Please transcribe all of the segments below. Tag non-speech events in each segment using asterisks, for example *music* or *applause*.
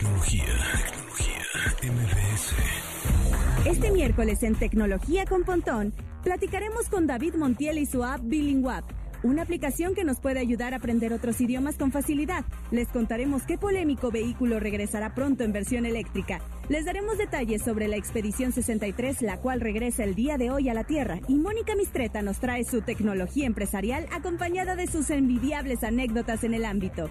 Tecnología, tecnología, MBS. Este miércoles en Tecnología con Pontón platicaremos con David Montiel y su app Bilingwap, una aplicación que nos puede ayudar a aprender otros idiomas con facilidad. Les contaremos qué polémico vehículo regresará pronto en versión eléctrica. Les daremos detalles sobre la Expedición 63, la cual regresa el día de hoy a la Tierra. Y Mónica Mistreta nos trae su tecnología empresarial acompañada de sus envidiables anécdotas en el ámbito.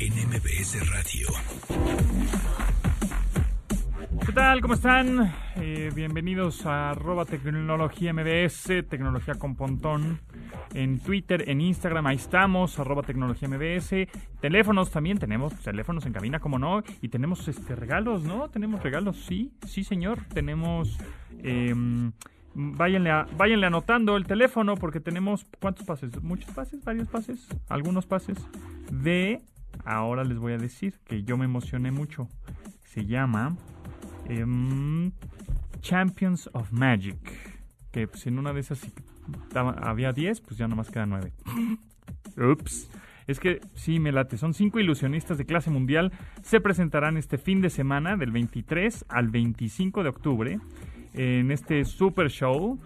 en Radio. ¿Qué tal? ¿Cómo están? Eh, bienvenidos a arroba tecnología MBS, tecnología con pontón. En Twitter, en Instagram, ahí estamos, arroba tecnología MBS. Teléfonos también, tenemos teléfonos en cabina, como no. Y tenemos este regalos, ¿no? Tenemos regalos, sí, sí señor. Tenemos... Eh, váyanle, váyanle anotando el teléfono porque tenemos... ¿Cuántos pases? ¿Muchos pases? ¿Varios pases? ¿Algunos pases? De... Ahora les voy a decir que yo me emocioné mucho. Se llama em, Champions of Magic. Que pues en una de esas había 10, pues ya nomás quedan 9. *laughs* Ups. Es que sí, me late. Son cinco ilusionistas de clase mundial. Se presentarán este fin de semana, del 23 al 25 de octubre, en este super show.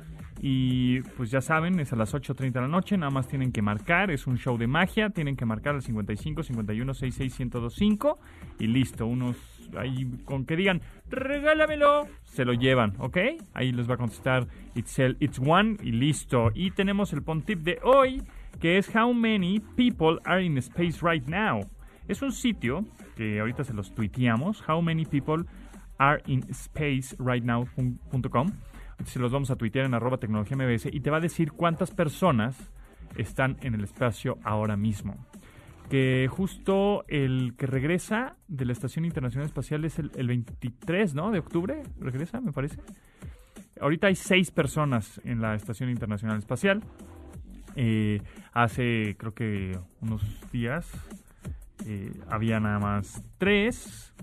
Y pues ya saben, es a las 8.30 de la noche, nada más tienen que marcar, es un show de magia, tienen que marcar al 55 51 66 1025 y listo, unos ahí con que digan, regálamelo, se lo llevan, ¿ok? Ahí les va a contestar It's, it's One y listo. Y tenemos el pontip de hoy, que es How Many People Are in Space Right Now. Es un sitio que ahorita se los tuiteamos, How Many People Are in Space Right Now.com se los vamos a tuitear en arroba tecnología MBS y te va a decir cuántas personas están en el espacio ahora mismo. Que justo el que regresa de la Estación Internacional Espacial es el, 23, ¿no? De octubre, regresa, me parece. Ahorita hay seis personas en la Estación Internacional Espacial. Eh, hace, creo que unos días, eh, había nada más tres.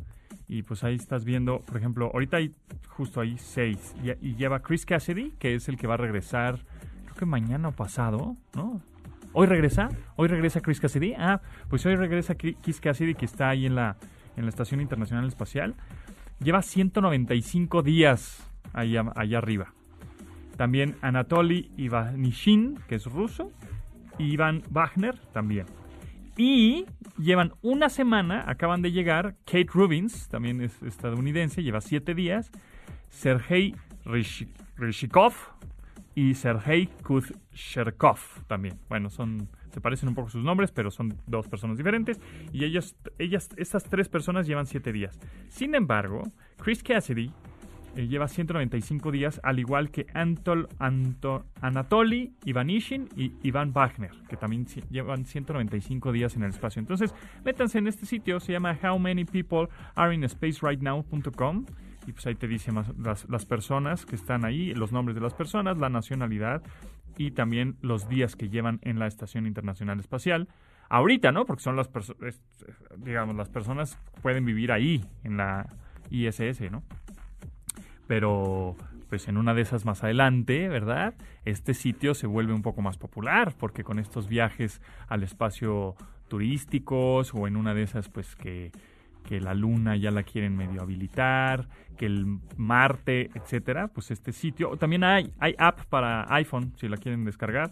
Y pues ahí estás viendo, por ejemplo, ahorita hay justo ahí seis. Y, lleva Chris Cassidy, que es el que va a regresar, creo que mañana o pasado, ¿no? ¿Hoy regresa? ¿Hoy regresa Chris Cassidy? Ah, pues hoy regresa Chris Cassidy, que está ahí en la, en la Estación Internacional Espacial. Lleva 195 días ahí, allá arriba. También Anatoly Ivanishin, que es ruso. Y Iván Wagner también. Y llevan una semana, acaban de llegar, Kate Rubins, también es estadounidense, lleva siete días, Sergei Rishikov y Sergei Kuzcherkov también. Bueno, son se parecen un poco sus nombres, pero son dos personas diferentes. Y ellos, ellas, estas tres personas llevan siete días. Sin embargo, Chris Cassidy eh, lleva 195 días, al igual que Antol, Anto, Anatoly Ivanishin y Iván Wagner, que también llevan 195 días en el espacio. Entonces, métanse en este sitio, se llama How Many People Are in Space Right Now.com y pues ahí te dice más las, las personas que están ahí, los nombres de las personas, la nacionalidad y también los días que llevan en la Estación Internacional Espacial. Ahorita, ¿no? Porque son las personas, digamos, las personas pueden vivir ahí, en la ISS, ¿no? Pero pues en una de esas más adelante, ¿verdad? Este sitio se vuelve un poco más popular porque con estos viajes al espacio turísticos o en una de esas pues que, que la luna ya la quieren medio habilitar, que el Marte, etcétera, pues este sitio, también hay, hay app para iPhone si la quieren descargar.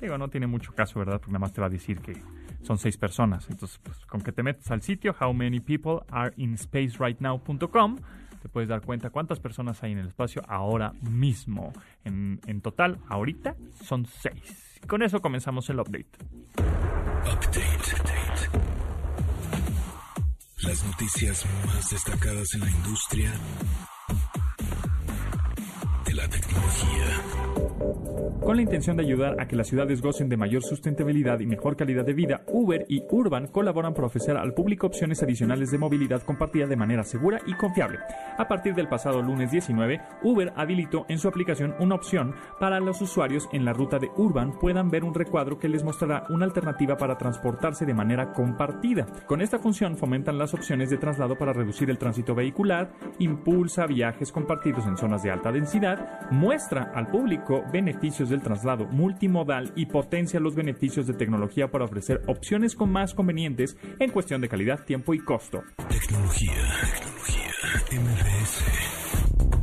Digo, no tiene mucho caso, ¿verdad? Porque nada más te va a decir que son seis personas. Entonces, pues, con que te metes al sitio how te puedes dar cuenta cuántas personas hay en el espacio ahora mismo. En, en total, ahorita son seis. Con eso comenzamos el update. Update. Las noticias más destacadas en la industria de la tecnología. Con la intención de ayudar a que las ciudades gocen de mayor sustentabilidad y mejor calidad de vida, Uber y Urban colaboran para ofrecer al público opciones adicionales de movilidad compartida de manera segura y confiable. A partir del pasado lunes 19, Uber habilitó en su aplicación una opción para los usuarios en la ruta de Urban puedan ver un recuadro que les mostrará una alternativa para transportarse de manera compartida. Con esta función fomentan las opciones de traslado para reducir el tránsito vehicular, impulsa viajes compartidos en zonas de alta densidad, muestra al público beneficios del traslado multimodal y potencia los beneficios de tecnología para ofrecer opciones con más convenientes en cuestión de calidad, tiempo y costo.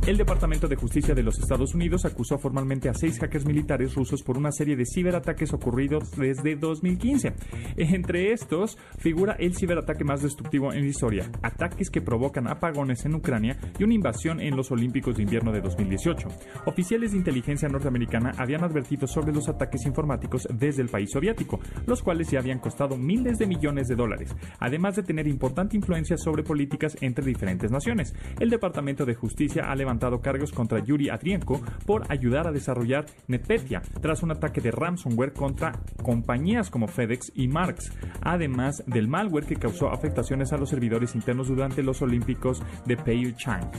El Departamento de Justicia de los Estados Unidos acusó formalmente a seis hackers militares rusos por una serie de ciberataques ocurridos desde 2015. Entre estos figura el ciberataque más destructivo en la historia, ataques que provocan apagones en Ucrania y una invasión en los Olímpicos de Invierno de 2018. Oficiales de inteligencia norteamericana habían advertido sobre los ataques informáticos desde el país soviético, los cuales ya habían costado miles de millones de dólares, además de tener importante influencia sobre políticas entre diferentes naciones. El Departamento de Justicia ha levantado cargos contra Yuri Adrienko por ayudar a desarrollar NetPetya tras un ataque de ransomware contra compañías como FedEx y Marx, además del malware que causó afectaciones a los servidores internos durante los Olímpicos de Pyeongchang.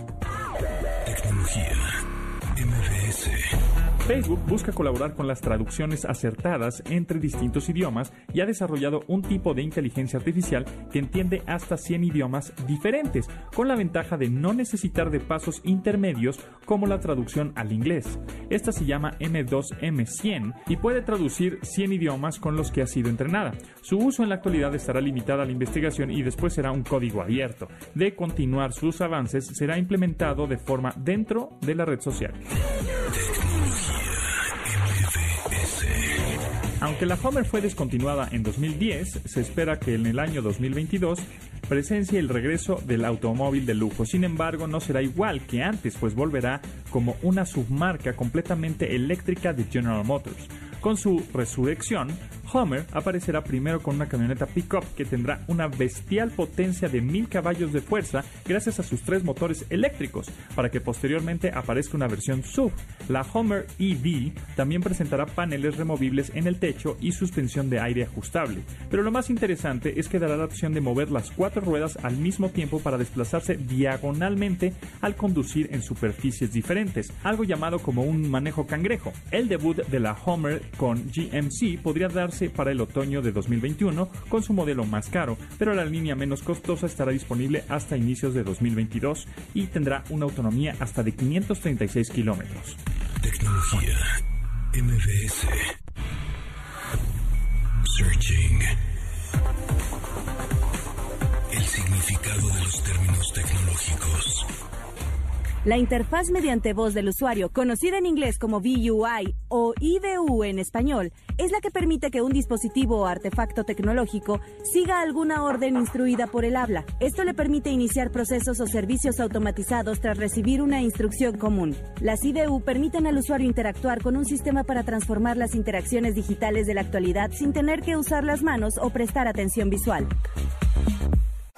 Tecnología. Facebook busca colaborar con las traducciones acertadas entre distintos idiomas y ha desarrollado un tipo de inteligencia artificial que entiende hasta 100 idiomas diferentes, con la ventaja de no necesitar de pasos intermedios como la traducción al inglés. Esta se llama M2M100 y puede traducir 100 idiomas con los que ha sido entrenada. Su uso en la actualidad estará limitado a la investigación y después será un código abierto. De continuar sus avances, será implementado de forma dentro de la red social. Aunque la Homer fue descontinuada en 2010, se espera que en el año 2022 presencie el regreso del automóvil de lujo. Sin embargo, no será igual que antes, pues volverá como una submarca completamente eléctrica de General Motors. Con su resurrección, Homer aparecerá primero con una camioneta pickup que tendrá una bestial potencia de 1000 caballos de fuerza gracias a sus tres motores eléctricos, para que posteriormente aparezca una versión sub. La Homer EV también presentará paneles removibles en el techo y suspensión de aire ajustable. Pero lo más interesante es que dará la opción de mover las cuatro ruedas al mismo tiempo para desplazarse diagonalmente al conducir en superficies diferentes, algo llamado como un manejo cangrejo. El debut de la Homer con GMC podría darse para el otoño de 2021 con su modelo más caro, pero la línea menos costosa estará disponible hasta inicios de 2022 y tendrá una autonomía hasta de 536 kilómetros. Tecnología. MBS. Searching. El significado de los términos tecnológicos. La interfaz mediante voz del usuario, conocida en inglés como VUI o IVU en español, es la que permite que un dispositivo o artefacto tecnológico siga alguna orden instruida por el habla. Esto le permite iniciar procesos o servicios automatizados tras recibir una instrucción común. Las IVU permiten al usuario interactuar con un sistema para transformar las interacciones digitales de la actualidad sin tener que usar las manos o prestar atención visual.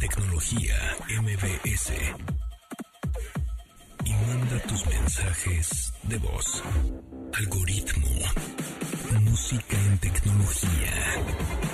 Tecnología MBS. Y manda tus mensajes de voz. Algoritmo. Música en tecnología.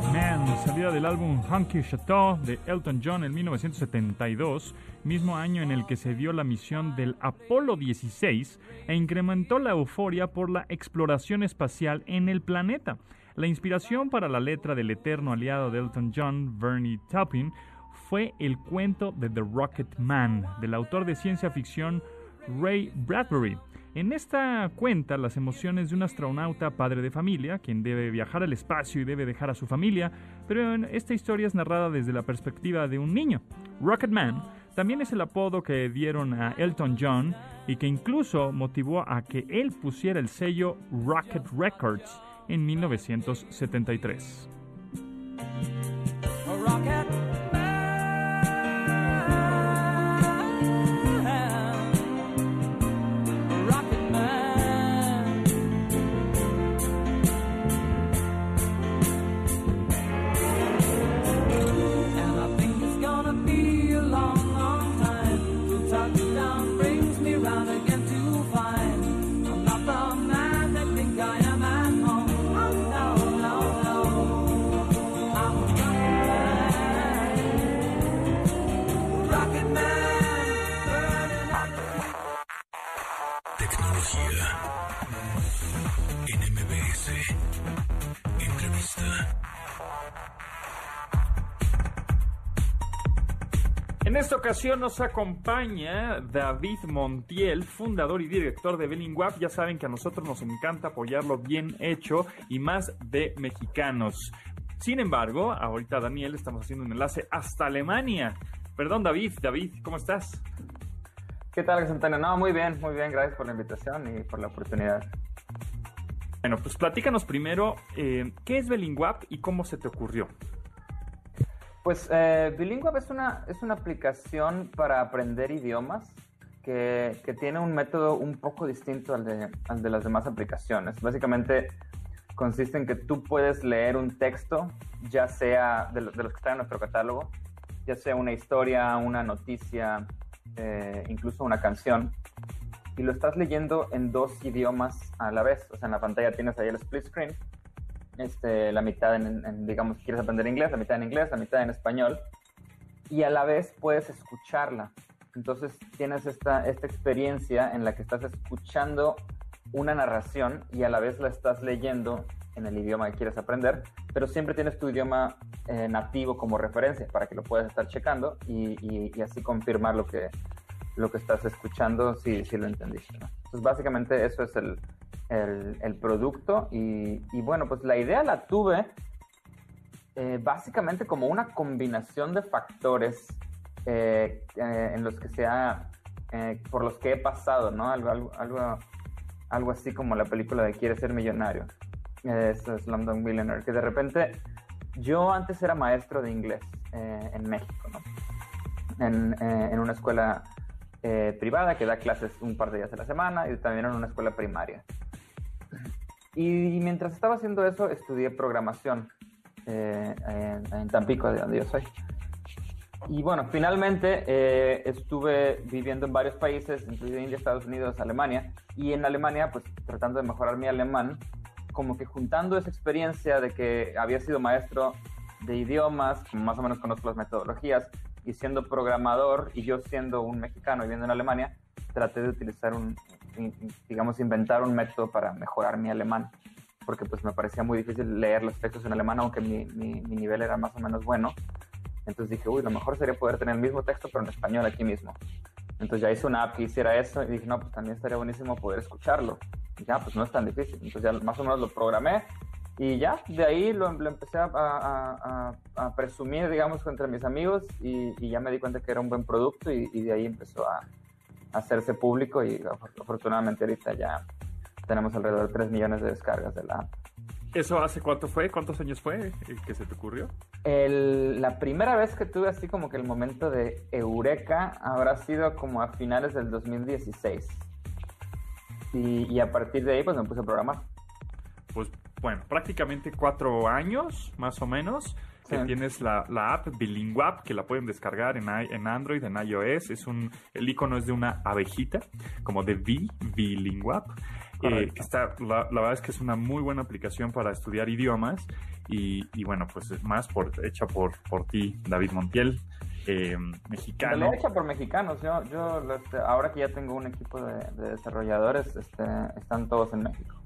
Known. Rocketman, salida del álbum Hunky Chateau de Elton John en 1972, mismo año en el que se dio la misión del Apolo 16 e incrementó la euforia por la exploración espacial en el planeta. La inspiración para la letra del eterno aliado de Elton John, Bernie Taupin, fue el cuento de The Rocket Man, del autor de ciencia ficción Ray Bradbury. En esta cuenta las emociones de un astronauta padre de familia, quien debe viajar al espacio y debe dejar a su familia, pero esta historia es narrada desde la perspectiva de un niño. Rocketman también es el apodo que dieron a Elton John y que incluso motivó a que él pusiera el sello Rocket Records en 1973. Esta ocasión nos acompaña David Montiel, fundador y director de Bellingwap. Ya saben que a nosotros nos encanta apoyarlo bien hecho y más de mexicanos. Sin embargo, ahorita Daniel estamos haciendo un enlace hasta Alemania. Perdón, David. David, ¿cómo estás? ¿Qué tal, Antonio? No, muy bien, muy bien. Gracias por la invitación y por la oportunidad. Bueno, pues platícanos primero eh, qué es Bellingwap y cómo se te ocurrió. Pues eh, Bilingual es una, es una aplicación para aprender idiomas que, que tiene un método un poco distinto al de, al de las demás aplicaciones. Básicamente consiste en que tú puedes leer un texto, ya sea de, de los que están en nuestro catálogo, ya sea una historia, una noticia, eh, incluso una canción, y lo estás leyendo en dos idiomas a la vez. O sea, en la pantalla tienes ahí el split screen, este, la mitad en, en, digamos, quieres aprender inglés, la mitad en inglés, la mitad en español, y a la vez puedes escucharla. Entonces tienes esta, esta experiencia en la que estás escuchando una narración y a la vez la estás leyendo en el idioma que quieres aprender, pero siempre tienes tu idioma eh, nativo como referencia para que lo puedas estar checando y, así confirmar lo que, lo que estás escuchando si, si lo entendiste. Entonces básicamente eso es el, el, el producto y, bueno, pues la idea la tuve eh, básicamente como una combinación de factores eh, eh, en los que sea, eh, por los que he pasado, ¿no? Algo, algo, algo, así como la película de Quiere ser millonario, eh, es Slumdog Millionaire, que de repente yo antes era maestro de inglés en México, ¿no? En, en una escuela privada que da clases un par de días a la semana y también en una escuela primaria. Y mientras estaba haciendo eso, estudié programación eh, en, en Tampico, de donde yo soy. Y bueno, finalmente eh, estuve viviendo en varios países, incluido India, Estados Unidos, Alemania. Y en Alemania, pues tratando de mejorar mi alemán, como que juntando esa experiencia de que había sido maestro de idiomas, más o menos conozco las metodologías, y siendo programador, y yo siendo un mexicano viviendo en Alemania, traté de utilizar un, digamos, inventar un método para mejorar mi alemán, porque pues me parecía muy difícil leer los textos en alemán, aunque mi, mi, mi nivel era más o menos bueno. Entonces dije, uy, lo mejor sería poder tener el mismo texto, pero en español aquí mismo. Entonces ya hice una app que hiciera eso y dije, no, pues también estaría buenísimo poder escucharlo. Y ya, pues no es tan difícil. Entonces ya más o menos lo programé y ya, de ahí lo, lo empecé a, a- a- a presumir, digamos, entre mis amigos y, y ya me di cuenta que era un buen producto y, y de ahí empezó a, hacerse público y afor- afortunadamente ahorita ya tenemos alrededor de 3 millones de descargas de la app. ¿Eso hace cuánto fue? ¿Cuántos años fue eh, que se te ocurrió? El- la primera vez que tuve así como que el momento de eureka habrá sido como a finales del 2016. Y, y a partir de ahí pues me puse a programar. Pues bueno, prácticamente cuatro años, más o menos, que tienes la, la app Bilinguap, que la pueden descargar en, en Android, en iOS. Es un, el icono es de una abejita, como de V, Bilinguap. eh, que está, la, la verdad es que es una muy buena aplicación para estudiar idiomas. Y, y bueno, pues es más por, hecha por, por ti, David Montiel, eh, mexicano. hecha por mexicanos. Yo, yo este, ahora que ya tengo un equipo de, de desarrolladores, este, están todos en México.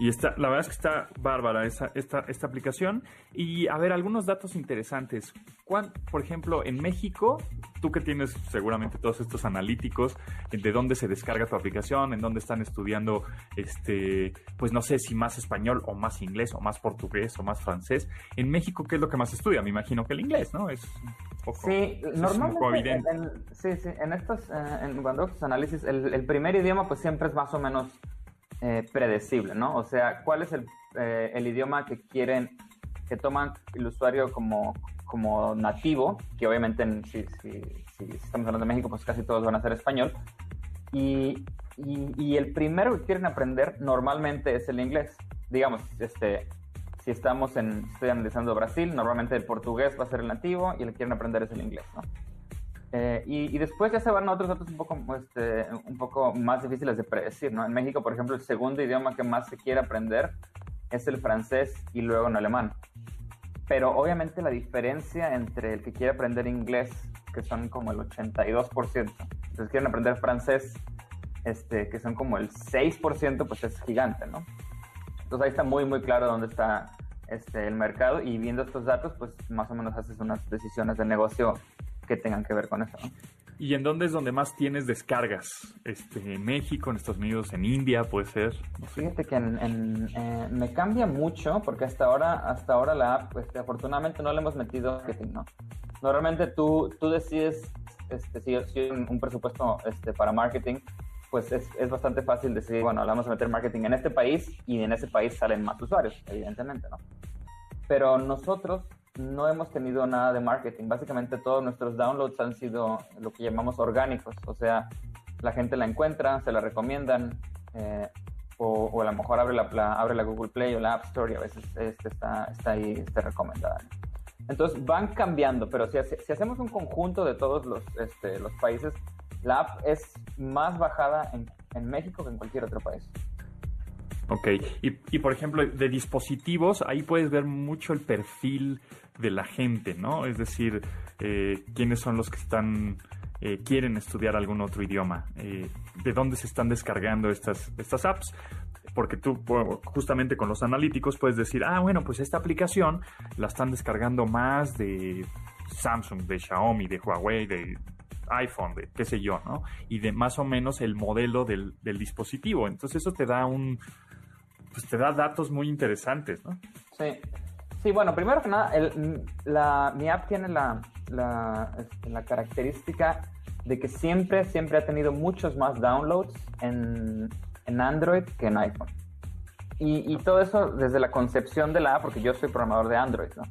Y está, la verdad es que está bárbara esa, esta, esta aplicación. Y a ver, algunos datos interesantes. ¿Cuán- por ejemplo, en México, tú que tienes seguramente todos estos analíticos, de dónde se descarga tu aplicación, en dónde están estudiando, este, pues no sé si más español o más inglés o más portugués o más francés. En México, ¿qué es lo que más estudia? Me imagino que el inglés, ¿no? Es un poco, Sí, es un poco normalmente, evidente. en, sí, sí, en estos, eh, en, cuando hago estos análisis, el, el primer idioma pues siempre es más o menos eh, predecible, ¿no? O sea, ¿cuál es el, eh, el idioma que quieren, que toman el usuario como, como nativo? Que obviamente en- si, si- si estamos hablando de México, pues casi todos van a ser español. Y, y- el primero que quieren aprender normalmente es el inglés. Digamos, este, si estamos en, estoy analizando Brasil, normalmente el portugués va a ser el nativo y el que quieren aprender es el inglés, ¿no? Eh, y, y después ya se van a otros datos un poco, este, un poco más difíciles de predecir, ¿no? En México, por ejemplo, el segundo idioma que más se quiere aprender es el francés y luego en alemán. Pero obviamente la diferencia entre el que quiere aprender inglés, que son como el 82%, entonces quieren aprender francés, este, que son como el 6%, pues es gigante, ¿no? Entonces ahí está muy, muy claro dónde está este, el mercado y viendo estos datos, pues más o menos haces unas decisiones de negocio que tengan que ver con eso, ¿no? ¿Y en dónde es donde más tienes descargas? Este, ¿En México, en Estados Unidos, en India, puede ser? No sé. Fíjate que en- en, eh, me cambia mucho porque hasta ahora, hasta ahora la app, este, afortunadamente no le hemos metido marketing, ¿no? Normalmente tú, tú decides este, si, si un, presupuesto este, para marketing, pues es, es bastante fácil decidir, bueno, le vamos a meter marketing en este país y en ese país salen más usuarios, evidentemente, ¿no? Pero nosotros no hemos tenido nada de marketing. Básicamente todos nuestros downloads han sido lo que llamamos orgánicos, o sea, la gente la encuentra, se la recomiendan, eh, o, o a lo mejor abre la, abre la Google Play o la App Store y a veces este está, está ahí este, recomendada. Entonces van cambiando, pero si hacemos un conjunto de todos los, este, los países, la app es más bajada en, en México que en cualquier otro país. Ok, y, y, por ejemplo, de dispositivos, ahí puedes ver mucho el perfil de la gente, ¿no? Es decir, eh, quiénes son los que están, eh, quieren estudiar algún otro idioma, eh, de dónde se están descargando estas, estas apps. Porque tú, justamente con los analíticos, puedes decir, ah, bueno, pues esta aplicación la están descargando más de Samsung, de Xiaomi, de Huawei, de iPhone, de qué sé yo, ¿no? Y de más o menos el modelo del, del dispositivo. Entonces eso te da un, pues te da datos muy interesantes, ¿no? Sí. Sí, bueno, primero que nada, el- la, mi app tiene la, este, la característica de que siempre, siempre ha tenido muchos más downloads en, en Android que en iPhone. Y, y todo eso desde la concepción de la app, porque yo soy programador de Android, ¿no?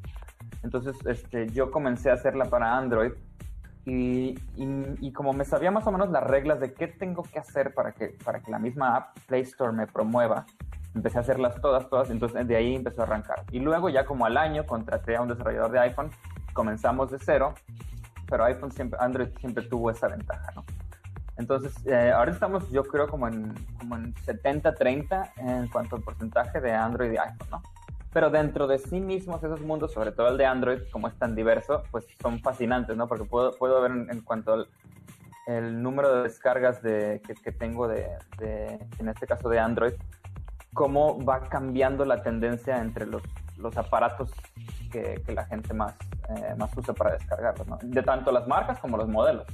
Entonces, este, yo comencé a hacerla para Android y, y- y como me sabía más o menos las reglas de qué tengo que hacer para que, para que la misma app Play Store me promueva, empecé a hacerlas todas, todas, entonces de ahí empezó a arrancar. Y luego ya como al año contraté a un desarrollador de iPhone, comenzamos de cero, pero iPhone siempre, Android siempre tuvo esa ventaja, ¿no? Entonces, eh, ahora estamos yo creo como en, como en 70-30 en cuanto al porcentaje de Android y iPhone, ¿no? Pero dentro de sí mismos esos mundos, sobre todo el de Android, como es tan diverso, pues son fascinantes, ¿no? Porque puedo, puedo ver en, en cuanto al el número de descargas de, que, que tengo de, de, en este caso de Android, cómo va cambiando la tendencia entre los, los aparatos que, que la gente más, eh, más usa para descargarlos, ¿no? De tanto las marcas como los modelos.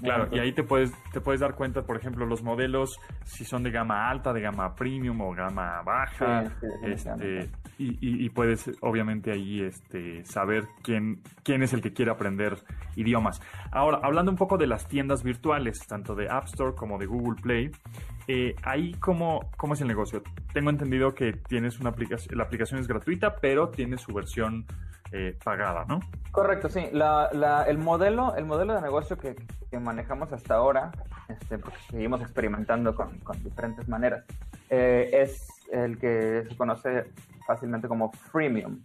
Claro, y ahí te puedes, te puedes dar cuenta, por ejemplo, los modelos, si son de gama alta, de gama premium o gama baja, Sí, sí, este, y, y- puedes obviamente ahí este, saber quién, quién es el que quiere aprender idiomas. Ahora, hablando un poco de las tiendas virtuales, tanto de App Store como de Google Play, eh, ahí cómo, cómo es el negocio. Tengo entendido que tienes una aplicación, la aplicación es gratuita, pero tiene su versión eh, pagada, ¿no? Correcto, sí. La, la- el, modelo, el modelo de negocio que, manejamos hasta ahora, este, porque seguimos experimentando con, con diferentes maneras, eh, es el que se conoce fácilmente como freemium,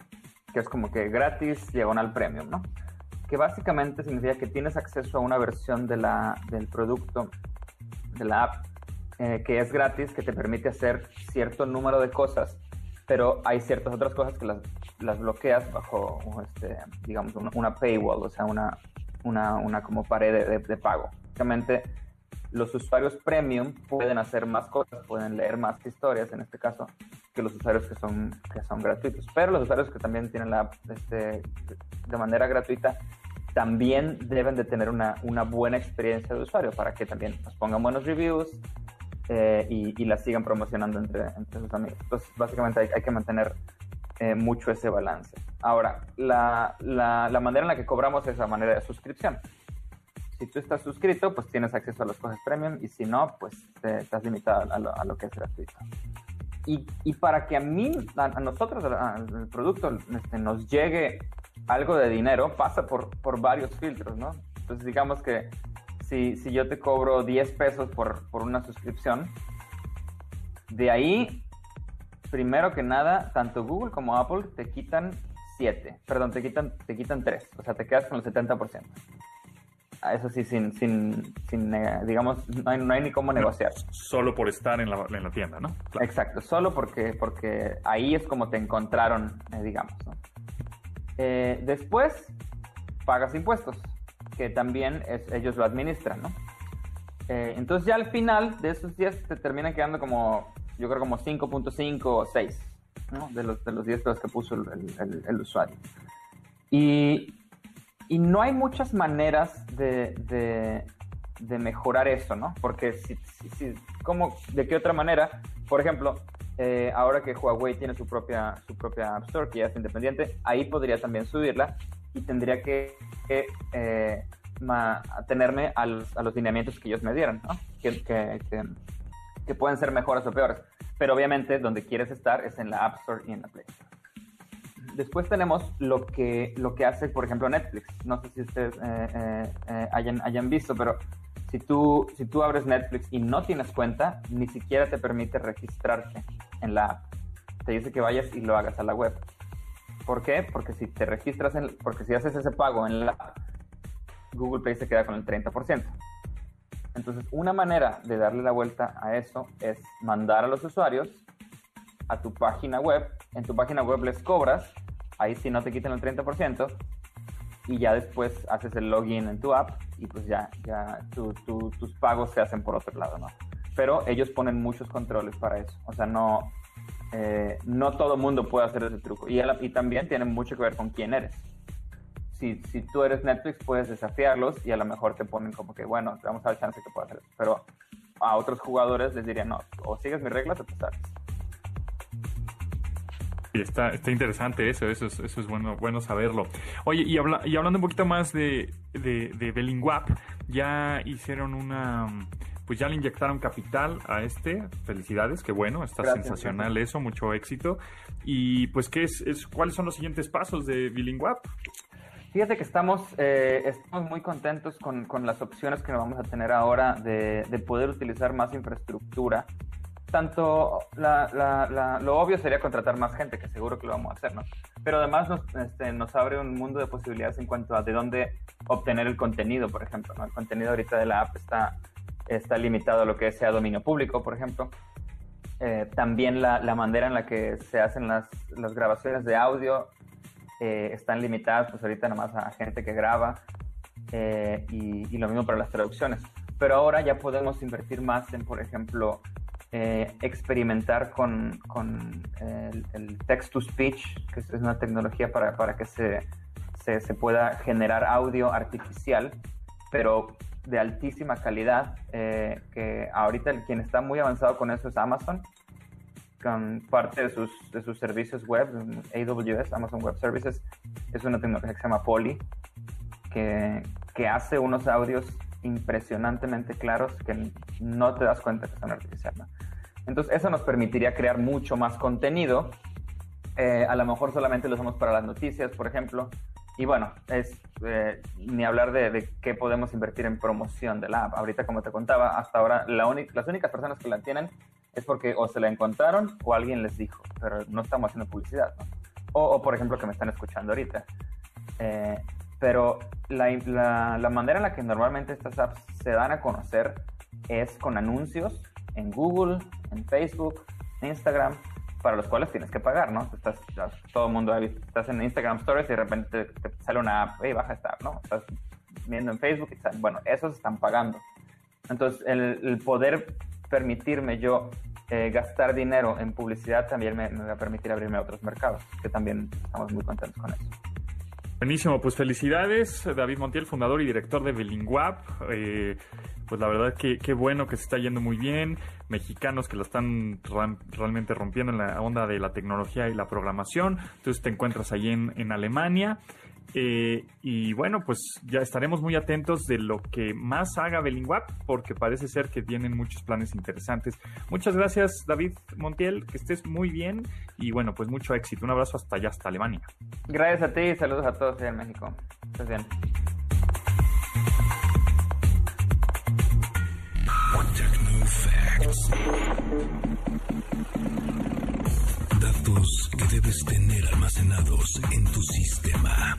que es como que gratis, diagonal premium, ¿no? Que básicamente significa que tienes acceso a una versión de la, del producto, de la app, eh, que es gratis, que te permite hacer cierto número de cosas, pero hay ciertas otras cosas que las, las bloqueas bajo, este, digamos, una, paywall, o sea, una, una, una como pared de- de pago. Básicamente, los usuarios premium pueden hacer más cosas, pueden leer más historias en este caso, que los usuarios que son, que son gratuitos. Pero los usuarios que también tienen la este, de manera gratuita también deben de tener una, una buena experiencia de usuario para que también nos pongan buenos reviews eh, y, la sigan promocionando entre, entre sus amigos. Entonces, básicamente hay, hay que mantener eh, mucho ese balance. Ahora, la, la, la manera en la que cobramos es la manera de suscripción si tú estás suscrito, pues tienes acceso a las cosas premium y si no, pues te, estás limitado a lo, a lo que es gratuito. Y, y, para que a mí, a, a nosotros, al producto, este, nos llegue algo de dinero, pasa por, por varios filtros, ¿no? Entonces, digamos que si, si yo te cobro 10 pesos por, por una suscripción, de ahí, primero que nada, tanto Google como Apple te quitan 7, perdón, te quitan, te quitan 3, o sea, te quedas con el 70% eso sí, sin, sin, sin eh, digamos, no hay, no hay, ni cómo negociar. Solo por estar en la, en la tienda, ¿no? Claro. Exacto, solo porque, porque ahí es como te encontraron, eh, digamos, ¿no? Eh, después, pagas impuestos, que también es, ellos lo administran, ¿no? entonces ya al final de esos días te terminan quedando como, yo creo como 5.5 o 6, ¿no? De los, de los 10 pesos que puso el, el, el usuario. Y y no hay muchas maneras de, de, de mejorar eso, ¿no? Porque si, si, si, ¿cómo, ¿de qué otra manera? Por ejemplo, eh, ahora que Huawei tiene su propia, su propia App Store, que ya es independiente, ahí podría también subirla y tendría que, que eh, ma, a los, a los, lineamientos que ellos me dieron, ¿no? Que, que, que, pueden ser mejores o peores. Pero obviamente donde quieres estar es en la App Store y en la Play Store después tenemos lo que, lo que hace, por ejemplo, Netflix. No sé si ustedes eh, eh, eh, hayan, hayan visto, pero si tú, si tú abres Netflix y no tienes cuenta, ni siquiera te permite registrarte en la app. Te dice que vayas y lo hagas a la web. ¿Por qué? Porque si te registras, en, porque si haces ese pago en la app, Google Play se queda con el 30%. Entonces, una manera de darle la vuelta a eso es mandar a los usuarios a tu página web. En tu página web les cobras ahí sí no te quitan el 30% y ya después haces el login en tu app y pues ya, ya tu, tu, tus pagos se hacen por otro lado, ¿no? Pero ellos ponen muchos controles para eso, o sea, no, eh, no todo mundo puede hacer ese truco y, y también tiene mucho que ver con quién eres. Si, si, tú eres Netflix, puedes desafiarlos y a lo mejor te ponen como que, bueno, te vamos a dar chance que puedas hacer eso. Pero a otros jugadores les diría, no, o sigues mis reglas o te sales. Y está, está interesante eso, eso es, eso es bueno, bueno saberlo. Oye, y, habla, y hablando un poquito más de, de, de Bellinguap, ya hicieron una pues ya le inyectaron capital a este. Felicidades, qué bueno, está gracias, sensacional gracias. eso, mucho éxito. Y pues, ¿qué es, es, ¿cuáles son los siguientes pasos de Bilingwap? Fíjate que estamos, eh, estamos muy contentos con, con, las opciones que vamos a tener ahora de, de poder utilizar más infraestructura tanto la, la, la, lo obvio sería contratar más gente, que seguro que lo vamos a hacer, ¿no? Pero además nos, este, nos abre un mundo de posibilidades en cuanto a de dónde obtener el contenido, por ejemplo, ¿no? El contenido ahorita de la app está, está limitado a lo que sea dominio público, por ejemplo. Eh, también la, la, manera en la que se hacen las, las grabaciones de audio eh, están limitadas, pues ahorita nada más a gente que graba eh, y, y lo mismo para las traducciones. Pero ahora ya podemos invertir más en, por ejemplo, eh, experimentar con, con el, el text-to-speech, que es una tecnología para, para que se, se, se, pueda generar audio artificial, pero de altísima calidad, eh, que ahorita el, quien está muy avanzado con eso es Amazon, con parte de sus, de sus servicios web, AWS, Amazon Web Services, es una tecnología que se llama Poly, que, que hace unos audios impresionantemente claros que no te das cuenta que son artificiales. ¿no? Entonces, eso nos permitiría crear mucho más contenido. Eh, a lo mejor solamente lo usamos para las noticias, por ejemplo. Y bueno, es eh, ni hablar de, de, qué podemos invertir en promoción de la app. Ahorita, como te contaba, hasta ahora la las únicas personas que la tienen es porque o se la encontraron o alguien les dijo, pero no estamos haciendo publicidad. O, o, por ejemplo, que me están escuchando ahorita. Eh, pero la, la, la, manera en la que normalmente estas apps se dan a conocer es con anuncios en Google, en Facebook, en Instagram, para los cuales tienes que pagar, ¿no? Estás, todo el mundo estás en Instagram Stories y de repente te, sale una app, hey, baja esta app, ¿no? Estás viendo en Facebook y están, bueno, esos están pagando. Entonces, el, el poder permitirme yo eh, gastar dinero en publicidad también me, me va a permitir abrirme a otros mercados, que también estamos muy contentos con eso. Buenísimo, pues felicidades, David Montiel, fundador y director de Bilinguap. Eh, pues la verdad que qué bueno que se está yendo muy bien. Mexicanos que la están realmente rompiendo en la onda de la tecnología y la programación. Entonces te encuentras ahí en Alemania. Eh, y bueno, pues ya estaremos muy atentos de lo que más haga Belinguap, porque parece ser que tienen muchos planes interesantes. Muchas gracias, David Montiel, que estés muy bien y bueno, pues mucho éxito. Un abrazo hasta allá, hasta Alemania. Gracias a ti y saludos a todos allá en México. Estés bien. Techno Facts. Que debes tener almacenados en tu sistema.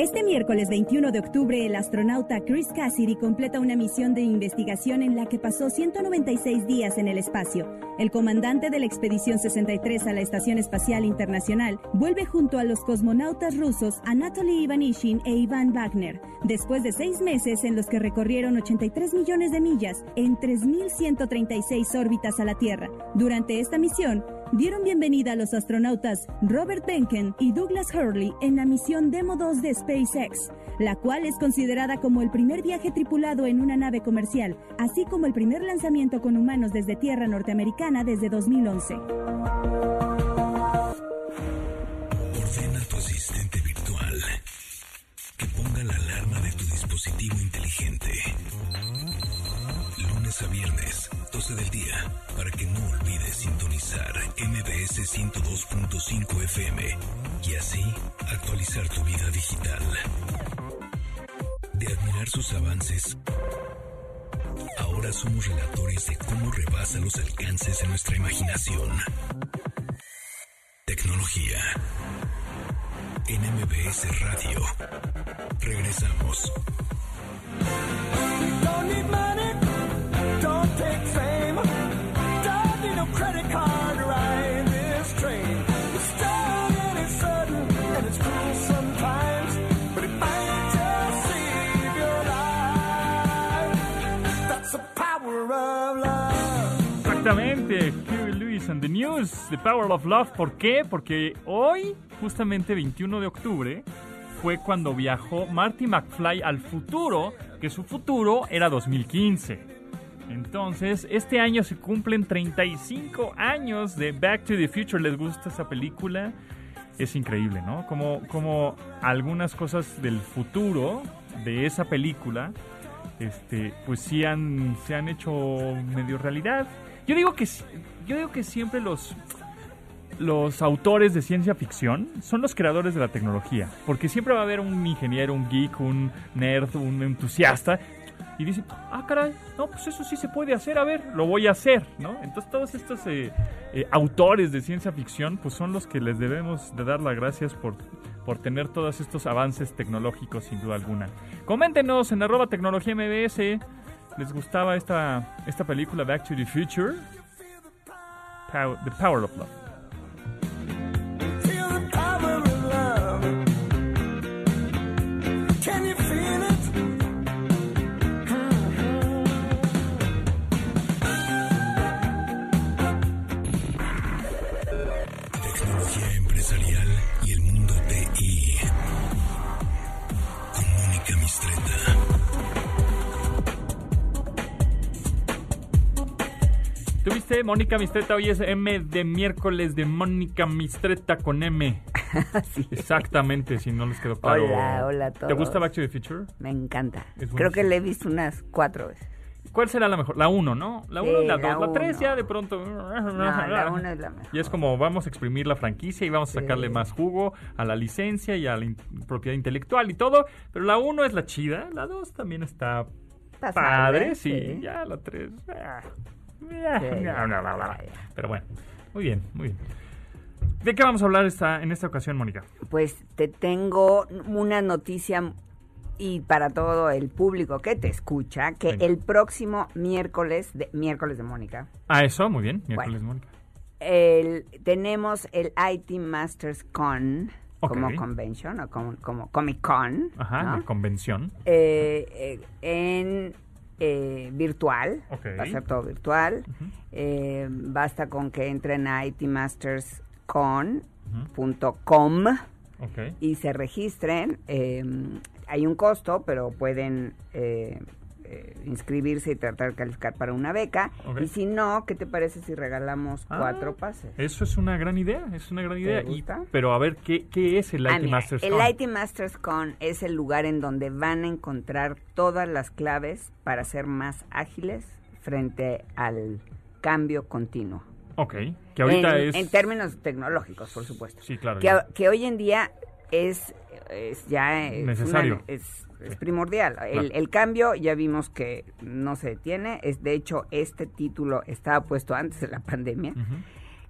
Este miércoles 21 de octubre, el astronauta Chris Cassidy completa una misión de investigación en la que pasó 196 días en el espacio. El comandante de la Expedición 63 a la Estación Espacial Internacional vuelve junto a los cosmonautas rusos Anatoly Ivanishin e Ivan Wagner, después de seis meses en los que recorrieron 83 millones de millas en 3.136 órbitas a la Tierra. Durante esta misión, dieron bienvenida a los astronautas Robert Benken y Douglas Hurley en la misión Demo 2 de SpaceX, la cual es considerada como el primer viaje tripulado en una nave comercial, así como el primer lanzamiento con humanos desde tierra norteamericana desde 2011. Ordena a tu asistente virtual que ponga la alarma FM y así actualizar tu vida digital. De admirar sus avances, ahora somos relatores de cómo rebasa los alcances de nuestra imaginación. Tecnología en MBS Radio. Regresamos. Exactamente, Huey Lewis and the News, The Power of Love. ¿Por qué? Porque hoy, justamente 21 de octubre, fue cuando viajó Marty McFly al futuro, que su futuro era 2015. Entonces, este año se cumplen 35 años de Back to the Future. ¿Les gusta esa película? Es increíble, ¿no? Como, como algunas cosas del futuro de esa película este, pues sí han, se han hecho medio realidad. Yo digo que yo digo que siempre los los autores de ciencia ficción son los creadores de la tecnología, porque siempre va a haber un ingeniero, un geek, un nerd, un entusiasta y dice, ah, caray, no, pues eso sí se puede hacer, a ver, lo voy a hacer, ¿no? Entonces todos estos eh, eh, autores de ciencia ficción, pues son los que les debemos de dar las gracias por, por tener todos estos avances tecnológicos, sin duda alguna. Coméntenos en arroba tecnología MBS, ¿les gustaba esta, esta película Back to the Future? The Power of Love. ¿Tuviste Mónica Mistreta? Hoy es M de miércoles de Mónica Mistreta con M. *laughs* Sí. Exactamente, si no les quedó claro. Hola, hola a ¿Te todos. gusta Back to the Future? Me encanta. Creo que le he visto unas cuatro veces. ¿Cuál será la mejor? La 1, ¿no? La 1 Sí, y la la 2. La 3 uno. ya de pronto. No, la una es la mejor. Y es como vamos a exprimir la franquicia y vamos a sacarle Sí. más jugo a la licencia y a la in- propiedad intelectual y todo. Pero la 1 es la chida, la 2 también está Está padre, sí. Ya la 3. Pero bueno, muy bien, muy bien. ¿De qué vamos a hablar esta, en esta ocasión, Mónica? Pues te tengo una noticia y para todo el público que te escucha, que Venga. el próximo miércoles, de, miércoles de Mónica, Ah, eso, muy bien. Miércoles, Bueno. Mónica. el- tenemos el IT Masters Con como convention o como, como Comic Con, Ajá, ¿no? la convención. Eh, eh, en eh, virtual, Ok. va a ser todo virtual. Eh, basta con que entren a itmasterscon.com Ok. y se registren. Eh, hay un costo, pero pueden eh, eh, inscribirse y tratar de calificar para una beca. Y si no, ¿qué te parece si regalamos Ah, cuatro pases? Eso es una gran idea, es una gran ¿Te idea. Y- pero a ver, ¿qué, qué es el Ah, IT mira, Masters el Con? IT Masters Con es el lugar en donde van a encontrar todas las claves para ser más ágiles frente al cambio continuo. Ok, que ahorita en, es... en términos tecnológicos, por supuesto. Sí, claro. Que, que hoy en día es, es ya es Necesario. una- es, es Sí. primordial. El, Claro. el cambio ya vimos que no se detiene. Es, de hecho, este título estaba puesto antes de la pandemia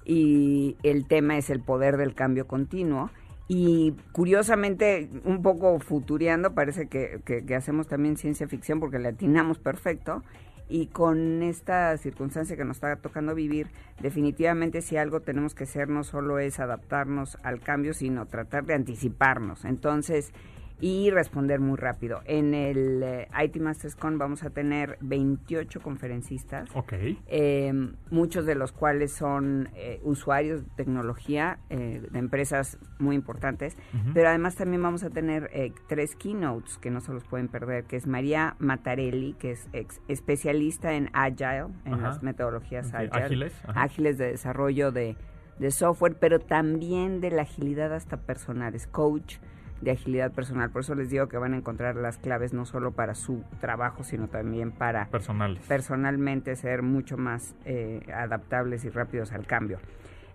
y el tema es el poder del cambio continuo. Y curiosamente, un poco futureando, parece que, que- que hacemos también ciencia ficción porque le atinamos perfecto. Y con esta circunstancia que nos está tocando vivir, definitivamente si algo tenemos que hacer no solo es adaptarnos al cambio, sino tratar de anticiparnos. Entonces, y responder muy rápido. En el eh, IT Masters Con vamos a tener 28 conferencistas Ok. eh, muchos de los cuales son eh, usuarios de tecnología eh, de empresas muy importantes, pero además también vamos a tener eh, tres keynotes que no se los pueden perder, que es María Matarelli, que es ex- especialista en Agile, en Ajá. las metodologías Agile, ágiles, ágiles de desarrollo de, de software, pero también de la agilidad hasta personal, es coach de agilidad personal. Por eso les digo que van a encontrar las claves no solo para su trabajo, sino también para Personales. personalmente ser mucho más eh, adaptables y rápidos al cambio.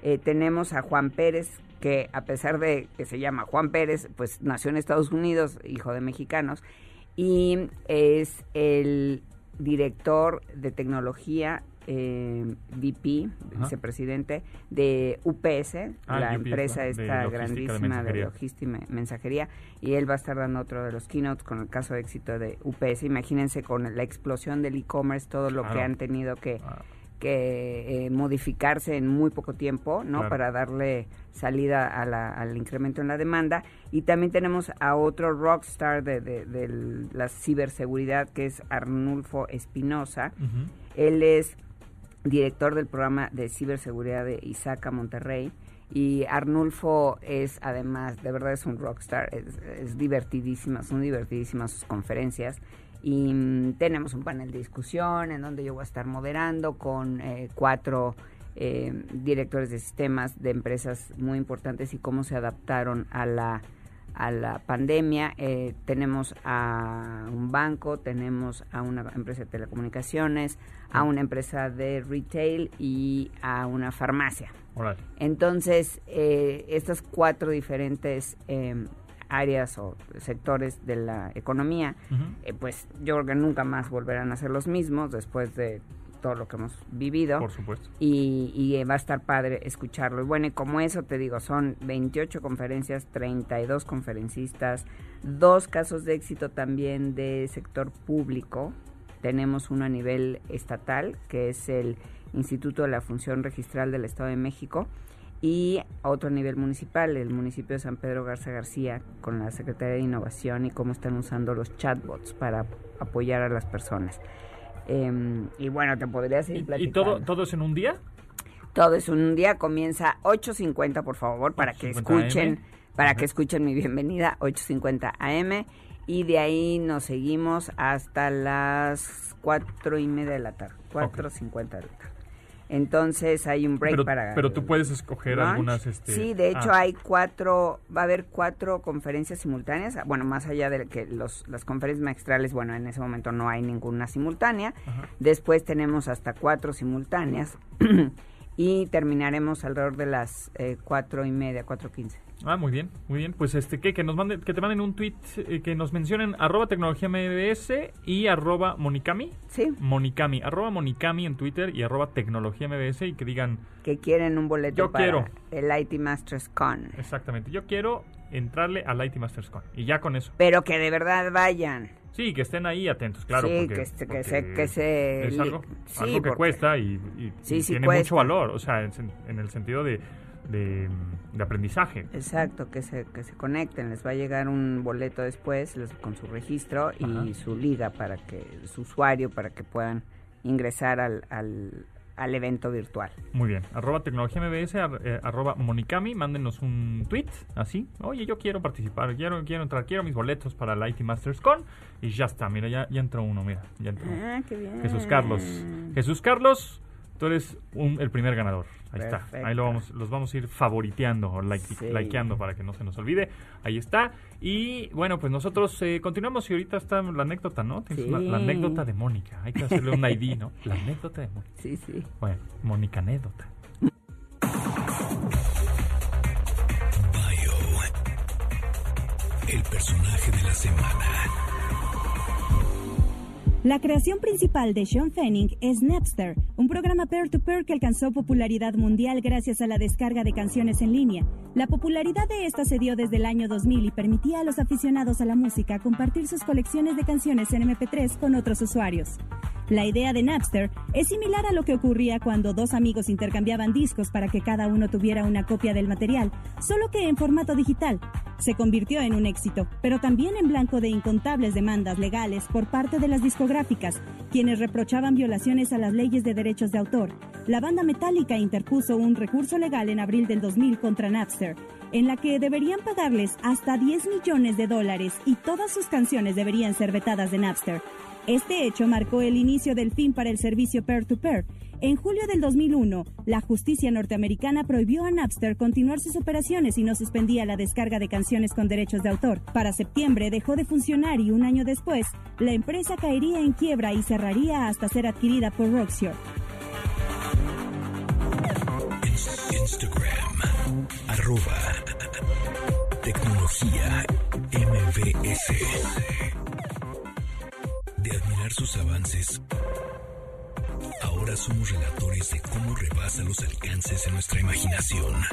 Eh, tenemos a Juan Pérez, que a pesar de que se llama Juan Pérez, pues nació en Estados Unidos, hijo de mexicanos, y es el director de tecnología, eh, VP, Ajá. vicepresidente de UPS, Ah, la UPS, empresa esta grandísima de, logística y me- mensajería, y él va a estar dando otro de los keynotes con el caso de éxito de UPS. Imagínense con la explosión del e-commerce, todo lo que han tenido que Ah, que eh, modificarse en muy poco tiempo, ¿no? Claro. Para darle salida a la- al incremento en la demanda. Y también tenemos a otro rockstar de, de, de la ciberseguridad, que es Arnulfo Espinosa. Él es director del programa de ciberseguridad de Isaca Monterrey. Y Arnulfo es además, de verdad es un rockstar, es, es divertidísima, son divertidísimas sus conferencias. Y mm, tenemos un panel de discusión en donde yo voy a estar moderando con eh, cuatro eh, directores de sistemas de empresas muy importantes y cómo se adaptaron a la, a la pandemia. Eh, tenemos a un banco, tenemos a una empresa de telecomunicaciones, a una empresa de retail y a una farmacia. Entonces, eh, estas cuatro diferentes eh, áreas o sectores de la economía, eh, pues yo creo que nunca más volverán a ser los mismos después de todo lo que hemos vivido Por supuesto. y, y, va a estar padre escucharlo. Y bueno, y como eso te digo, son 28 conferencias, 32 conferencistas, dos casos de éxito también de sector público. Tenemos uno a nivel estatal, que es el Instituto de la Función Registral del Estado de México, y otro a nivel municipal, el municipio de San Pedro Garza García, con la Secretaría de Innovación y cómo están usando los chatbots para apoyar a las personas. Em, y bueno, te podría seguir ¿Y, y platicando. todo, todo es en un día? Todo es un día, comienza 8.50, por favor, para que 8:50 escuchen, AM. para Ajá. que escuchen mi bienvenida, 8.50 AM, y de ahí nos seguimos hasta las cuatro y media de la tarde, 4.50 de la tarde. Entonces hay un break Pero, para... pero tú puedes escoger algunas... Este... Sí, de hecho ah, hay cuatro, va a haber cuatro conferencias simultáneas, bueno, más allá de que los, las conferencias maestrales, bueno, en ese momento no hay ninguna simultánea, Ajá. Después tenemos hasta cuatro simultáneas *clears throat* y terminaremos alrededor de las eh, cuatro y media, cuatro quince. Ah, muy bien, muy bien. Pues este, ¿qué? Que nos manden, que te manden un tweet, eh, que nos mencionen arroba tecnología MBS y arroba monicami. Sí, Monicami, arroba Monicami en Twitter y arroba tecnología MBS y que digan que quieren un boleto Yo para quiero. el IT Masters Con. exactamente, yo quiero entrarle al IT Masters Con. Y ya con eso. Pero que de verdad vayan. Sí, que estén ahí atentos, claro. Sí, porque, que este- que se- que se Es algo, sí, algo que cuesta y, y- Sí, y sí tiene cuesta. mucho valor. O sea, en, en el sentido de, de, de aprendizaje. Exacto, que se, que se conecten. Les va a llegar un boleto después les- con su registro y su liga para que, su usuario para que puedan ingresar al, al, al evento virtual. Muy bien. Arroba tecnología MBS, ar- eh, arroba Monicami, mándenos un tweet así. Oye, yo quiero participar, quiero, quiero entrar, quiero mis boletos para la IT Masters Con. Y ya está, mira, ya, ya entró uno, mira, ya entró. Ah, qué bien. Jesús Carlos. Jesús Carlos, tú eres un- el primer ganador. Ahí está. Ahí lo vamos, los vamos a ir favoriteando o like- Sí. likeando para que no se nos olvide. Ahí está. Y bueno, pues nosotros eh, continuamos y ahorita está la anécdota, ¿no? Tienes Sí. una- la anécdota de Mónica. Hay que hacerle un ID, ¿no? La anécdota de Mónica. Sí, sí. Bueno, Mónica anécdota. Bio. El personaje de la semana. La creación principal de Sean Fanning es Napster, un programa peer-to-peer que alcanzó popularidad mundial gracias a la descarga de canciones en línea. La popularidad de esta se dio desde el año 2000 y permitía a los aficionados a la música compartir sus colecciones de canciones en MP3 con otros usuarios. La idea de Napster es similar a lo que ocurría cuando dos amigos intercambiaban discos para que cada uno tuviera una copia del material, solo que en formato digital. Se convirtió en un éxito, pero también en blanco de incontables demandas legales por parte de las discográficas, quienes reprochaban violaciones a las leyes de derechos de autor. La banda Metallica interpuso un recurso legal en abril del 2000 contra Napster, en la que deberían pagarles hasta 10 millones de dólares y todas sus canciones deberían ser vetadas de Napster. Este hecho marcó el inicio del fin para el servicio peer-to-peer. En julio del 2001, la justicia norteamericana prohibió a Napster continuar sus operaciones y no suspendía la descarga de canciones con derechos de autor. Para septiembre dejó de funcionar y un año después, la empresa caería en quiebra y cerraría hasta ser adquirida por. Ins- Instagram. Tecnología. De admirar sus avances, ahora somos relatores de cómo rebasa los alcances de nuestra imaginación.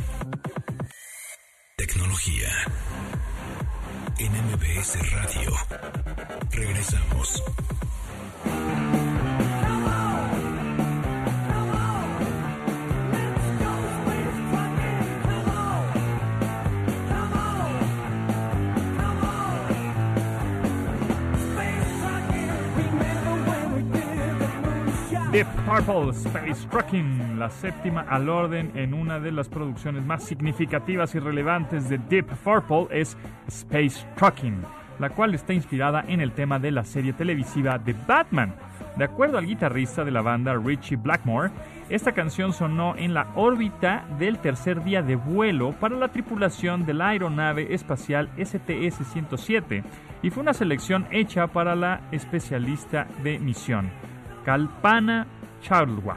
Tecnología. En MBS Radio. Regresamos. Deep Purple Space Trucking, la séptima al orden en una de las producciones más significativas y relevantes de Deep Purple es Space Trucking, la cual está inspirada en el tema de la serie televisiva de Batman. De acuerdo al guitarrista de la banda Richie Blackmore, esta canción sonó en la órbita del tercer día de vuelo para la tripulación de la aeronave espacial STS-107 y fue una selección hecha para la especialista de misión. Kalpana Charlwa,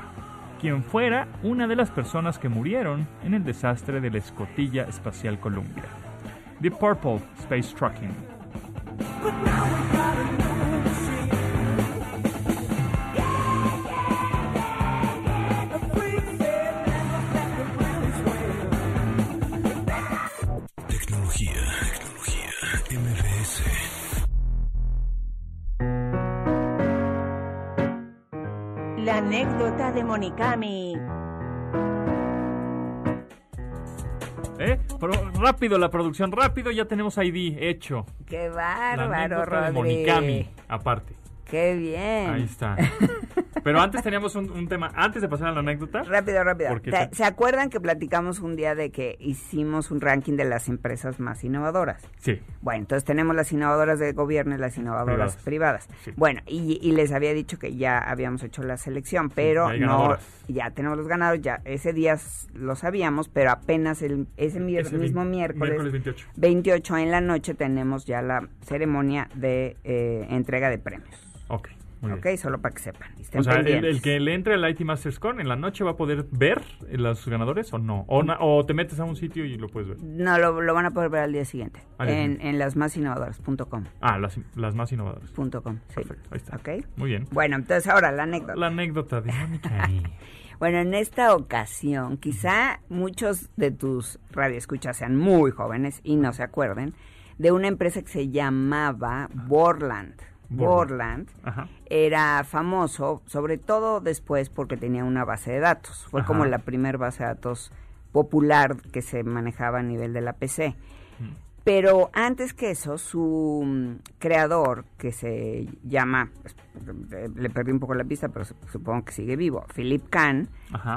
quien fuera una de las personas que murieron en el desastre de la escotilla espacial Columbia. Deep Purple Space Trucking. La anécdota de Monicami. ¿Eh? Rápido la producción, rápido, ya tenemos ID hecho. Qué La bárbaro, anécdota de Rodri. Monicami, aparte. Qué bien. Ahí está. *laughs* Pero antes teníamos un, un tema, antes de pasar a la anécdota. Rápido, rápido. Porque ¿Te- te- ¿Se acuerdan que platicamos un día de que hicimos un ranking de las empresas más innovadoras? Sí. Bueno, entonces tenemos las innovadoras del gobierno y las innovadoras privadas. Sí. Bueno, y, y les había dicho que ya habíamos hecho la selección, pero hay no, ya tenemos los ganados, ya ese día lo sabíamos, pero apenas el, ese, mier- Ese mismo mi- miércoles, miércoles 28. 28 en la noche tenemos ya la ceremonia de eh, entrega de premios. Ok, muy ok, bien. solo para que sepan. O sea, el, que le entre al IT Masters Con en la noche va a poder ver eh, los ganadores o no. O, na- o te metes a un sitio y lo puedes ver. No, lo, lo van a poder ver al día siguiente. Al día en, siguiente. en lasmasinnovadoras.com. Ah, las, las más innovadoras. Punto com, sí. Perfecto, ahí está. Ok. Muy bien. Bueno, entonces ahora la anécdota. La anécdota de. *laughs* Bueno, en esta ocasión, quizá muchos de tus radioescuchas sean muy jóvenes y no se acuerden de una empresa que se llamaba Borland. Borland. Era famoso, sobre todo después porque tenía una base de datos. Fue Ajá. como la primera base de datos popular que se manejaba a nivel de la PC. Pero antes que eso, su mm, creador, que se llama, pues, eh, le perdí un poco la pista, pero su- supongo que sigue vivo, Philip Kahn,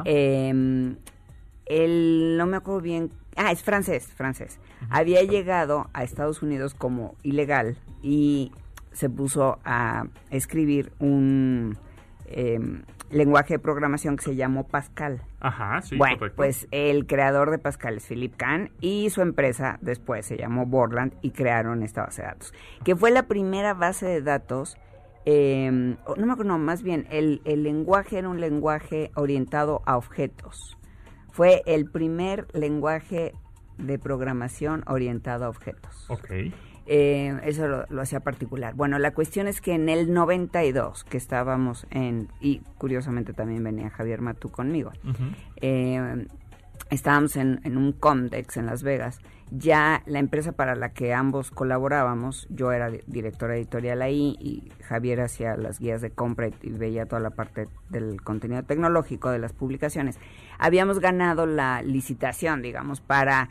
eh, él, no me acuerdo bien, ah, es francés, francés. Había llegado a Estados Unidos como ilegal y se puso a escribir un em, lenguaje de programación que se llamó Pascal. Ajá, sí, bueno, correcto. pues el creador de Pascal es Philip Kahn y su empresa después se llamó Borland y crearon esta base de datos, que fue la primera base de datos, eh, o no me acuerdo, no, más bien, el, el lenguaje era un lenguaje orientado a objetos. Fue el primer lenguaje de programación orientado a objetos. Ok. Eh, eso lo, lo hacía particular. Bueno, la cuestión es que en el 92, que estábamos en, y curiosamente también venía Javier Matú conmigo, eh, estábamos en, en un Comdex en Las Vegas. Ya la empresa para la que ambos colaborábamos, yo era di- directora editorial ahí y Javier hacía las guías de compra y, veía toda la parte del contenido tecnológico de las publicaciones. Habíamos ganado la licitación, digamos, para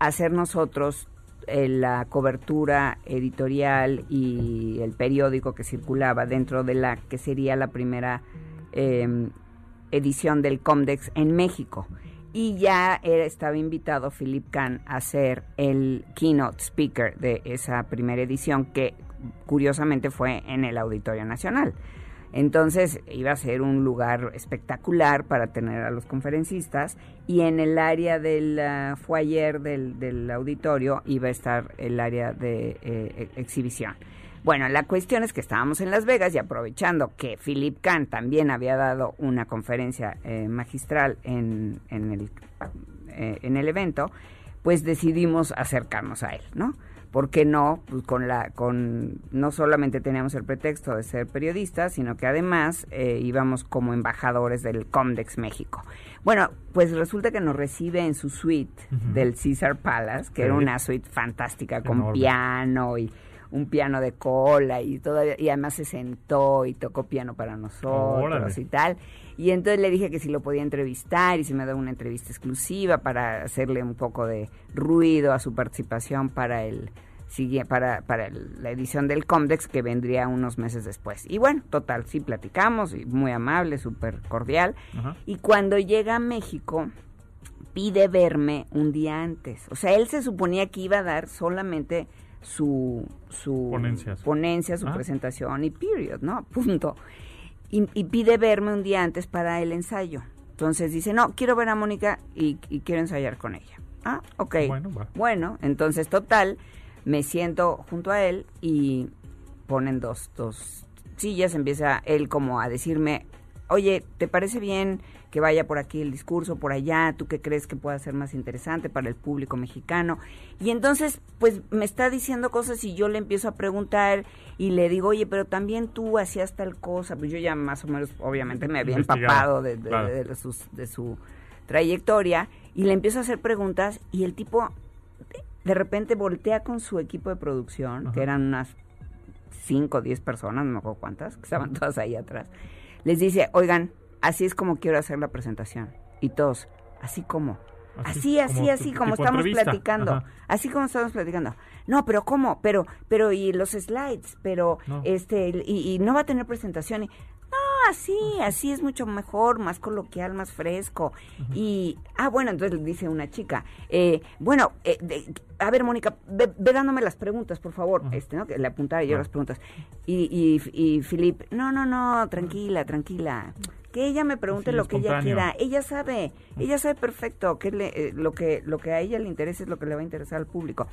hacer nosotros la cobertura editorial y el periódico que circulaba dentro de la que sería la primera eh, edición del Comdex en México. Y ya estaba invitado Philip Kahn a ser el keynote speaker de esa primera edición que curiosamente fue en el Auditorio Nacional. Entonces iba a ser un lugar espectacular para tener a los conferencistas y en el área del ah, foyer del, del auditorio iba a estar el área de eh, e- exhibición. Bueno, la cuestión es que estábamos en Las Vegas y aprovechando que Philip Kahn también había dado una conferencia eh, magistral en, en, el, eh, en el evento, pues decidimos acercarnos a él, ¿no? ¿Por qué no? Pues con la, con, no solamente teníamos el pretexto de ser periodistas, sino que además eh, íbamos como embajadores del Comdex México. Bueno, pues resulta que nos recibe en su suite del Caesar Palace, que era una suite fantástica con Enorme. piano y un piano de cola y todavía y además se sentó y tocó piano para nosotros Órale. y tal. Y entonces le dije que si lo podía entrevistar y si me daba una entrevista exclusiva para hacerle un poco de ruido a su participación para el para, para el- la edición del Comdex que vendría unos meses después. Y bueno, total, sí platicamos, y muy amable, súper cordial. Ajá. Y cuando llega a México, pide verme un día antes. O sea, él se suponía que iba a dar solamente su, su Ponencias. ponencia, su Ah. presentación y period, ¿no? *laughs* Punto. Y, y pide verme un día antes para el ensayo. Entonces dice, no, quiero ver a Mónica y, y quiero ensayar con ella. Ah, ok. Bueno, va. Bueno, entonces total, me siento junto a él y ponen dos, dos sillas, empieza él como a decirme, oye, ¿te parece bien que vaya por aquí el discurso, por allá? ¿Tú qué crees que pueda ser más interesante para el público mexicano? Y entonces, pues me está diciendo cosas y yo le empiezo a preguntar y le digo, oye, pero también tú hacías tal cosa, pues yo ya más o menos, obviamente me había empapado de, de- claro. de- de sus- de su trayectoria y le empiezo a hacer preguntas y el tipo de repente voltea con su equipo de producción, Ajá. que eran unas 5 o 10 personas, no me acuerdo cuántas, que estaban *laughs* todas ahí atrás. Les dice, oigan, así es como quiero hacer la presentación. Y todos, así como. Así, así, como así, como estamos entrevista. platicando. Ajá. Así como estamos platicando. No, pero ¿cómo? Pero, pero, y los slides, pero, No. este, y, y no va a tener presentación. Y, no, así, así es mucho mejor, más coloquial, más fresco. Y, ah, bueno, entonces le dice una chica, eh, bueno, eh, de- a ver, Mónica, ve, ve dándome las preguntas, por favor. Ajá. Este, ¿no? Que le apuntara yo las preguntas. Y, y, y Filip, no, no, no, tranquila, tranquila. Que ella me pregunte lo que ella quiera. Ella sabe, ella sabe perfecto que le- eh, lo que lo que a ella le interesa es lo que le va a interesar al público.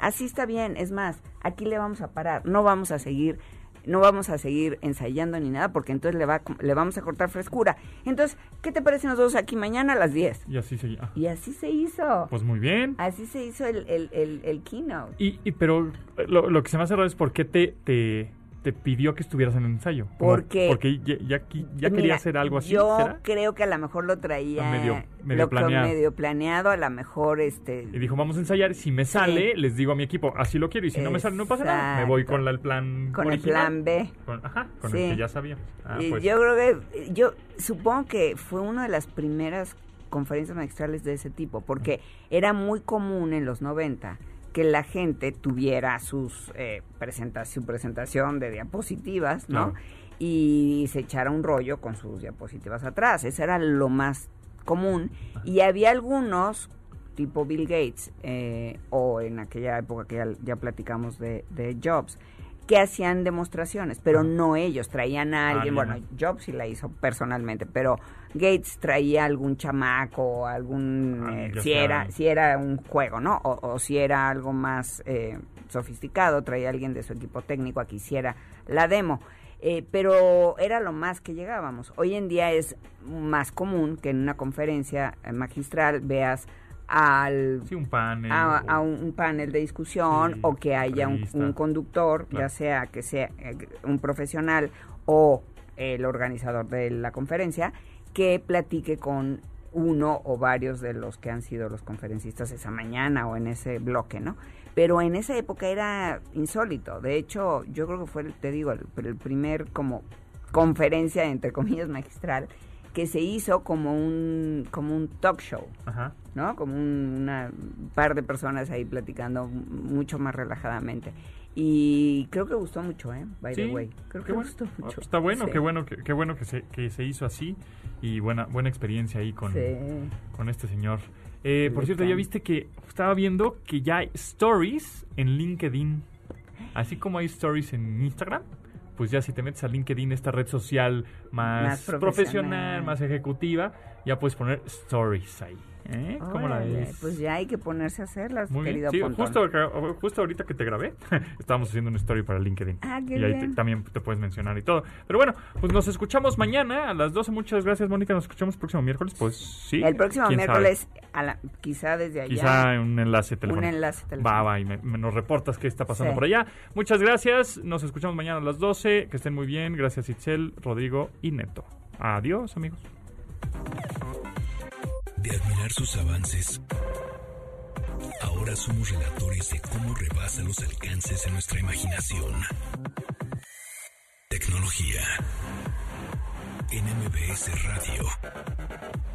Así está bien, es más, aquí le vamos a parar, no vamos a seguir no vamos a seguir ensayando ni nada porque entonces le va le vamos a cortar frescura. Entonces, ¿qué te parece nosotros aquí mañana a las 10? Y así seguía. Y así se hizo. Pues muy bien. Así se hizo el, el, el, el keynote. Y, y pero eh, lo, lo que se me hace raro es por qué te, te, te pidió que estuvieras en el ensayo. Porque- Porque ya, ya, ya quería Mira, hacer algo así, Yo ¿será? creo que a lo mejor lo traía Medio- medio lo- planeado. medio planeado, a lo mejor este Y dijo, vamos a ensayar. Si me sale, les digo a mi equipo, así lo quiero. Y si no me sale, no pasa nada. Me voy con la- el plan con el plan B. Con- ajá, con Sí. el que ya sabíamos. Ah, pues, yo creo que, yo supongo que fue una de las primeras conferencias magistrales de ese tipo, porque era muy común en los 90 que la gente tuviera sus eh, presenta- su presentación de diapositivas, ¿no? Y se echara un rollo con sus diapositivas atrás. Eso era lo más común. Y había algunos, tipo Bill Gates, eh, o en aquella época que ya, ya platicamos de, de Jobs, que hacían demostraciones, pero no ellos, traían a alguien, Alguien. bueno, Jobs sí la hizo personalmente, pero Gates traía algún chamaco, algún, Ah, eh, si era, si era un juego, ¿no? O, o si era algo más eh, sofisticado, traía alguien de su equipo técnico a que hiciera la demo. Eh, pero era lo más que llegábamos. Hoy en día es más común que en una conferencia eh, magistral veas al Sí, un panel. a, o- a un, panel de discusión Sí, o que haya un, conductor, Claro. ya sea que sea un profesional o el organizador de la conferencia, que platique con uno o varios de los que han sido los conferencistas esa mañana o en ese bloque, ¿no? Pero en esa época era insólito. De hecho, yo creo que fue, te digo, el, el primer como conferencia, entre comillas, magistral, que se hizo como un, como un talk show. Ajá. ¿no? Como un una par de personas ahí platicando mucho más relajadamente. Y creo que gustó mucho, ¿eh? By Sí, the way. Creo que bueno. gustó mucho. Está bueno, Sí. qué bueno, que, qué bueno que se, que se hizo así y buena, buena experiencia ahí con, Sí. con este señor. Eh, por cierto, ya viste que estaba viendo que ya hay stories en LinkedIn. Así como hay stories en Instagram, pues ya si te metes a LinkedIn, esta red social más, Más profesional, profesional. más ejecutiva, ya puedes poner stories ahí. ¿Eh? ¿Cómo la ves? Pues ya hay que ponerse a hacerlas, Muy bien. querido Sí, justo, justo ahorita que te grabé, *laughs* estábamos haciendo una story para LinkedIn. Ah, qué y ahí te- también te puedes mencionar y todo. Pero bueno, pues nos escuchamos mañana a las 12. Muchas gracias, Mónica. Nos escuchamos el próximo miércoles. Pues sí. El próximo miércoles, a la- quizá desde allá. Quizá un enlace telefónico. Un enlace telefónico. Va, va, y me, me- nos reportas qué está pasando Sí. por allá. Muchas gracias. Nos escuchamos mañana a las 12. Que estén muy bien. Gracias, Itzel, Rodrigo y Neto. Adiós, amigos. De admirar sus avances, ahora somos relatores de cómo rebasa los alcances de nuestra imaginación. Tecnología. En MBS Radio.